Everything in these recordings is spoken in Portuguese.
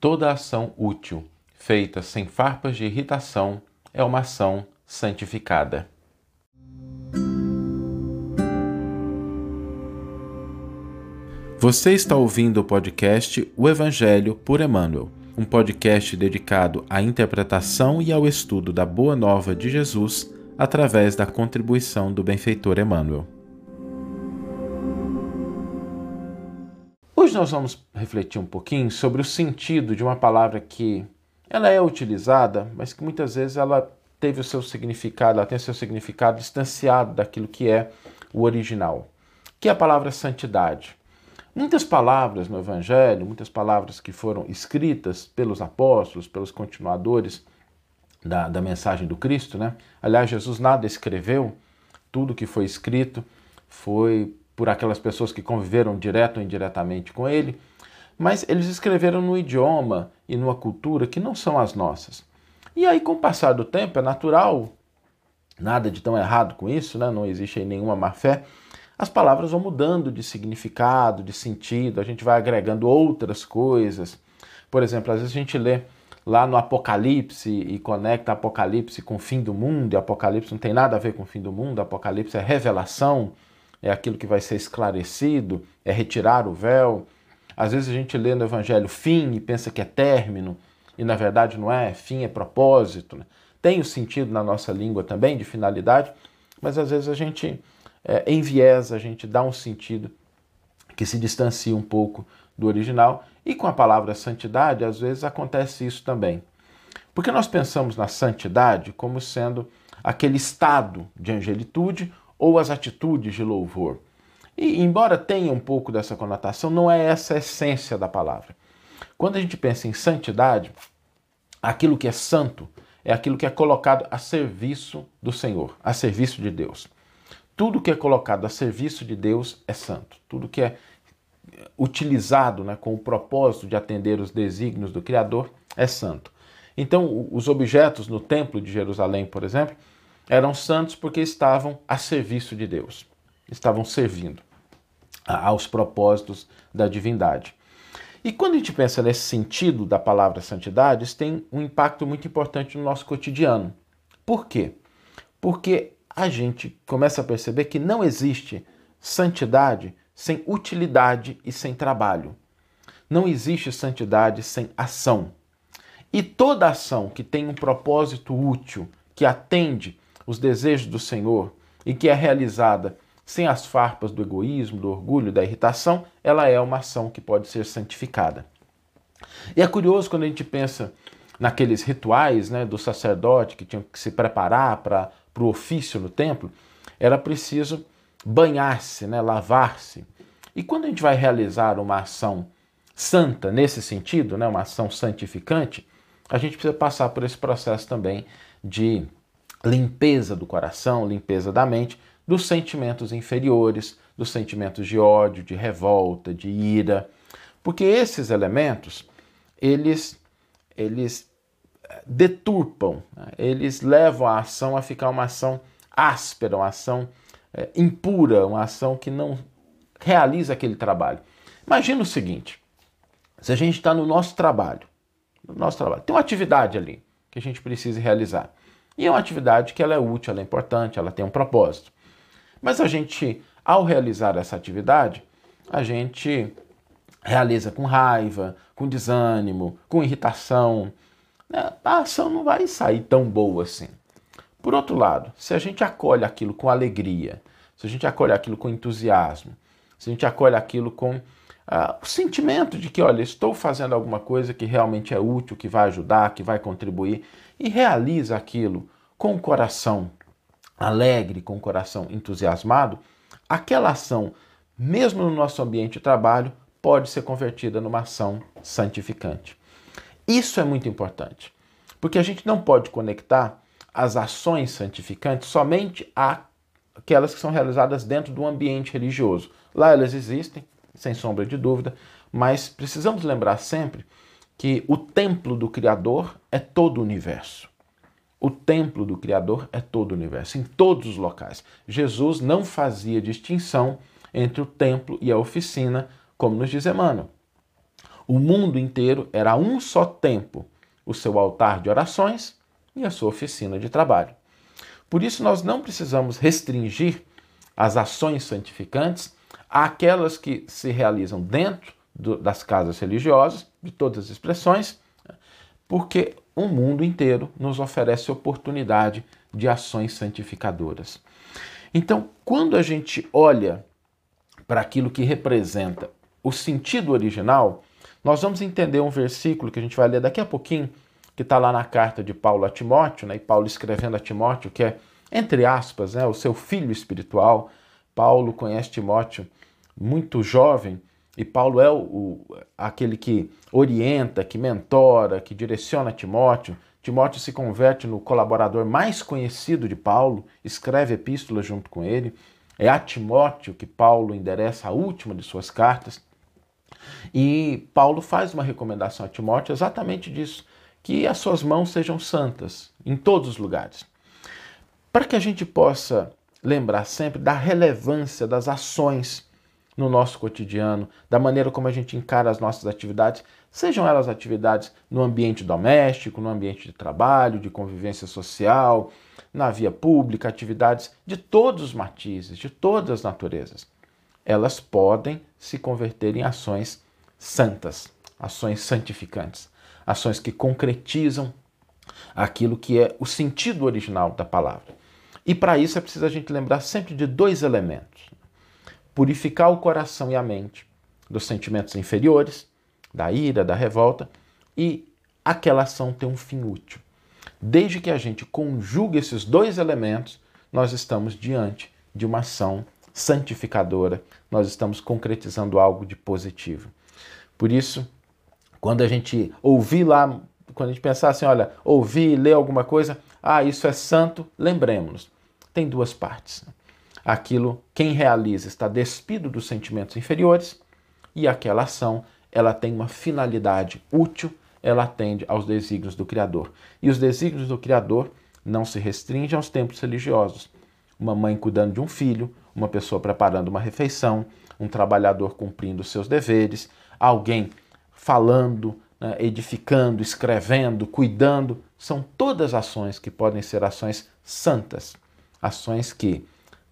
Toda ação útil, feita sem farpas de irritação, é uma ação santificada. Você está ouvindo o podcast O Evangelho por Emmanuel, um podcast dedicado à interpretação e ao estudo da Boa Nova de Jesus através da contribuição do benfeitor Emmanuel. Hoje nós vamos refletir um pouquinho sobre o sentido de uma palavra que ela é utilizada, mas que muitas vezes ela teve o seu significado, ela tem o seu significado distanciado daquilo que é o original, que é a palavra santidade. Muitas palavras no Evangelho, muitas palavras que foram escritas pelos apóstolos, pelos continuadores da, da mensagem do Cristo, né? Aliás, Jesus nada escreveu, tudo que foi escrito foi por aquelas pessoas que conviveram direto ou indiretamente com ele, mas eles escreveram no idioma e numa cultura que não são as nossas. E aí, com o passar do tempo, é natural, nada de tão errado com isso, né? não existe aí nenhuma má fé, as palavras vão mudando de significado, de sentido, a gente vai agregando outras coisas. Por exemplo, às vezes a gente lê lá no Apocalipse e conecta Apocalipse com o fim do mundo, e Apocalipse não tem nada a ver com o fim do mundo, Apocalipse é revelação, é aquilo que vai ser esclarecido, é retirar o véu. Às vezes a gente lê no Evangelho fim e pensa que é término, e na verdade não é, fim é propósito. Né? Tem o sentido na nossa língua também de finalidade, mas às vezes a gente é, enviesa, a gente dá um sentido que se distancia um pouco do original. E com a palavra santidade, às vezes acontece isso também. Porque nós pensamos na santidade como sendo aquele estado de angelitude ou as atitudes de louvor. E, embora tenha um pouco dessa conotação, não é essa a essência da palavra. Quando a gente pensa em santidade, aquilo que é santo é aquilo que é colocado a serviço do Senhor, a serviço de Deus. Tudo que é colocado a serviço de Deus é santo. Tudo que é utilizado né, com o propósito de atender os desígnios do Criador é santo. Então, os objetos no Templo de Jerusalém, por exemplo, eram santos porque estavam a serviço de Deus, estavam servindo aos propósitos da divindade. E quando a gente pensa nesse sentido da palavra santidade, isso tem um impacto muito importante no nosso cotidiano. Por quê? Porque a gente começa a perceber que não existe santidade sem utilidade e sem trabalho. Não existe santidade sem ação. E toda ação que tem um propósito útil, que atende os desejos do Senhor e que é realizada sem as farpas do egoísmo, do orgulho, da irritação, ela é uma ação que pode ser santificada. E é curioso quando a gente pensa naqueles rituais né, do sacerdote que tinham que se preparar para o ofício no templo, era preciso banhar-se, né, lavar-se. E quando a gente vai realizar uma ação santa nesse sentido, né, uma ação santificante, a gente precisa passar por esse processo também de limpeza do coração, limpeza da mente, dos sentimentos inferiores, dos sentimentos de ódio, de revolta, de ira, porque esses elementos eles eles eh, deturpam, né? eles levam a ação a ficar uma ação áspera, uma ação é, impura, uma ação que não realiza aquele trabalho. Imagina o seguinte: se a gente está no nosso trabalho, no nosso trabalho, tem uma atividade ali que a gente precisa realizar. E é uma atividade que ela é útil, ela é importante, ela tem um propósito. Mas a gente, ao realizar essa atividade, a gente realiza com raiva, com desânimo, com irritação. Né? A ação não vai sair tão boa assim. Por outro lado, se a gente acolhe aquilo com alegria, se a gente acolhe aquilo com entusiasmo, se a gente acolhe aquilo com uh, o sentimento de que, olha, estou fazendo alguma coisa que realmente é útil, que vai ajudar, que vai contribuir, e realiza aquilo com o coração alegre, com o coração entusiasmado, aquela ação, mesmo no nosso ambiente de trabalho, pode ser convertida numa ação santificante. Isso é muito importante, porque a gente não pode conectar as ações santificantes somente àquelas que são realizadas dentro do ambiente religioso. Lá elas existem, sem sombra de dúvida, mas precisamos lembrar sempre que o templo do Criador é todo o universo. O templo do Criador é todo o universo, em todos os locais. Jesus não fazia distinção entre o templo e a oficina, como nos diz Emmanuel. O mundo inteiro era um só tempo o seu altar de orações e a sua oficina de trabalho. Por isso, nós não precisamos restringir as ações santificantes àquelas que se realizam dentro do, das casas religiosas, de todas as expressões, porque o mundo inteiro nos oferece oportunidade de ações santificadoras. Então, quando a gente olha para aquilo que representa o sentido original, nós vamos entender um versículo que a gente vai ler daqui a pouquinho, que está lá na carta de Paulo a Timóteo, né? e Paulo escrevendo a Timóteo, que é, entre aspas, né, o seu filho espiritual. Paulo conhece Timóteo muito jovem, e Paulo é o, o, aquele que orienta, que mentora, que direciona Timóteo. Timóteo se converte no colaborador mais conhecido de Paulo, escreve epístolas junto com ele. É a Timóteo que Paulo endereça a última de suas cartas. E Paulo faz uma recomendação a Timóteo exatamente disso, que as suas mãos sejam santas em todos os lugares. Para que a gente possa lembrar sempre da relevância das ações no nosso cotidiano, da maneira como a gente encara as nossas atividades, sejam elas atividades no ambiente doméstico, no ambiente de trabalho, de convivência social, na via pública, atividades de todos os matizes, de todas as naturezas. Elas podem se converter em ações santas, ações santificantes, ações que concretizam aquilo que é o sentido original da palavra. E para isso é preciso a gente lembrar sempre de dois elementos purificar o coração e a mente dos sentimentos inferiores, da ira, da revolta, e aquela ação ter um fim útil. Desde que a gente conjugue esses dois elementos, nós estamos diante de uma ação santificadora, nós estamos concretizando algo de positivo. Por isso, quando a gente ouvir lá, quando a gente pensar assim, olha, ouvir, ler alguma coisa, ah, isso é santo, lembremos-nos. Tem duas partes aquilo quem realiza está despido dos sentimentos inferiores e aquela ação ela tem uma finalidade útil, ela atende aos desígnios do Criador. E os desígnios do Criador não se restringem aos templos religiosos. Uma mãe cuidando de um filho, uma pessoa preparando uma refeição, um trabalhador cumprindo seus deveres, alguém falando, né, edificando, escrevendo, cuidando, são todas ações que podem ser ações santas, ações que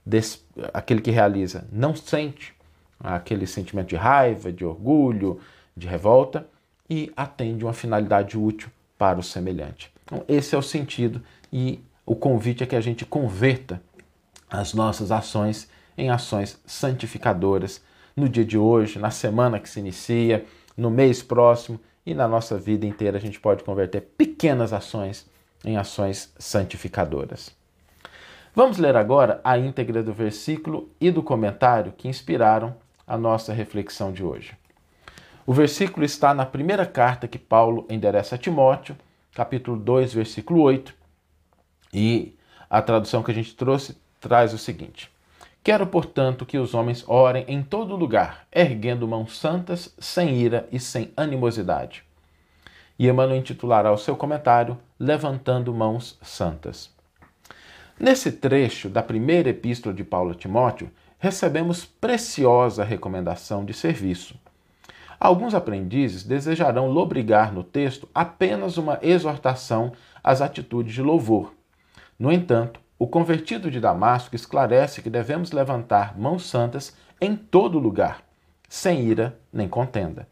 des, aquele que realiza não sente aquele sentimento de raiva, de orgulho, de revolta e atende uma finalidade útil para o semelhante. Então, esse é o sentido e o convite é que a gente converta as nossas ações em ações santificadoras no dia de hoje, na semana que se inicia, no mês próximo e na nossa vida inteira a gente pode converter pequenas ações em ações santificadoras. Vamos ler agora a íntegra do versículo e do comentário que inspiraram a nossa reflexão de hoje. O versículo está na primeira carta que Paulo endereça a Timóteo, capítulo 2, versículo 8, e a tradução que a gente trouxe traz o seguinte: Quero, portanto, que os homens orem em todo lugar, erguendo mãos santas, sem ira e sem animosidade. E Emmanuel intitulará o seu comentário Levantando Mãos Santas. Nesse trecho da primeira epístola de Paulo a Timóteo, recebemos preciosa recomendação de serviço. Alguns aprendizes desejarão lobrigar no texto apenas uma exortação às atitudes de louvor. No entanto, o convertido de Damasco esclarece que devemos levantar mãos santas em todo lugar, sem ira nem contenda.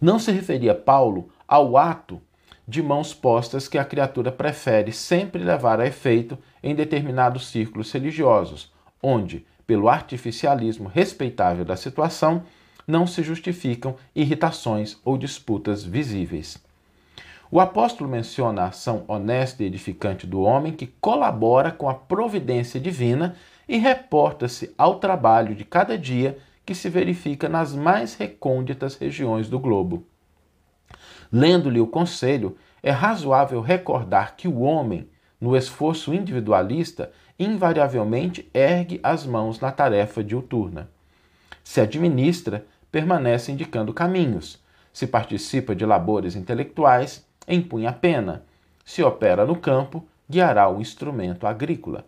Não se referia Paulo ao ato de mãos postas que a criatura prefere sempre levar a efeito em determinados círculos religiosos, onde, pelo artificialismo respeitável da situação, não se justificam irritações ou disputas visíveis. O apóstolo menciona a ação honesta e edificante do homem que colabora com a providência divina e reporta-se ao trabalho de cada dia que se verifica nas mais recônditas regiões do globo. Lendo-lhe o conselho, é razoável recordar que o homem, no esforço individualista, invariavelmente ergue as mãos na tarefa diuturna. Se administra, permanece indicando caminhos. Se participa de labores intelectuais, empunha a pena. Se opera no campo, guiará o instrumento agrícola.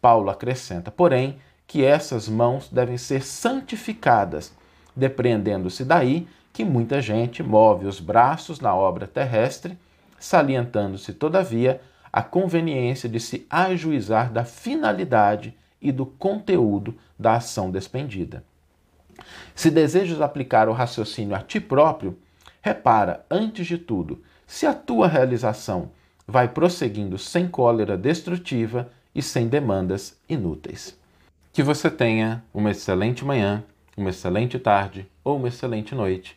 Paulo acrescenta, porém, que essas mãos devem ser santificadas, depreendendo-se daí que muita gente move os braços na obra terrestre, salientando-se, todavia, a conveniência de se ajuizar da finalidade e do conteúdo da ação despendida. Se desejas aplicar o raciocínio a ti próprio, repara, antes de tudo, se a tua realização vai prosseguindo sem cólera destrutiva e sem demandas inúteis. Que você tenha uma excelente manhã, uma excelente tarde ou uma excelente noite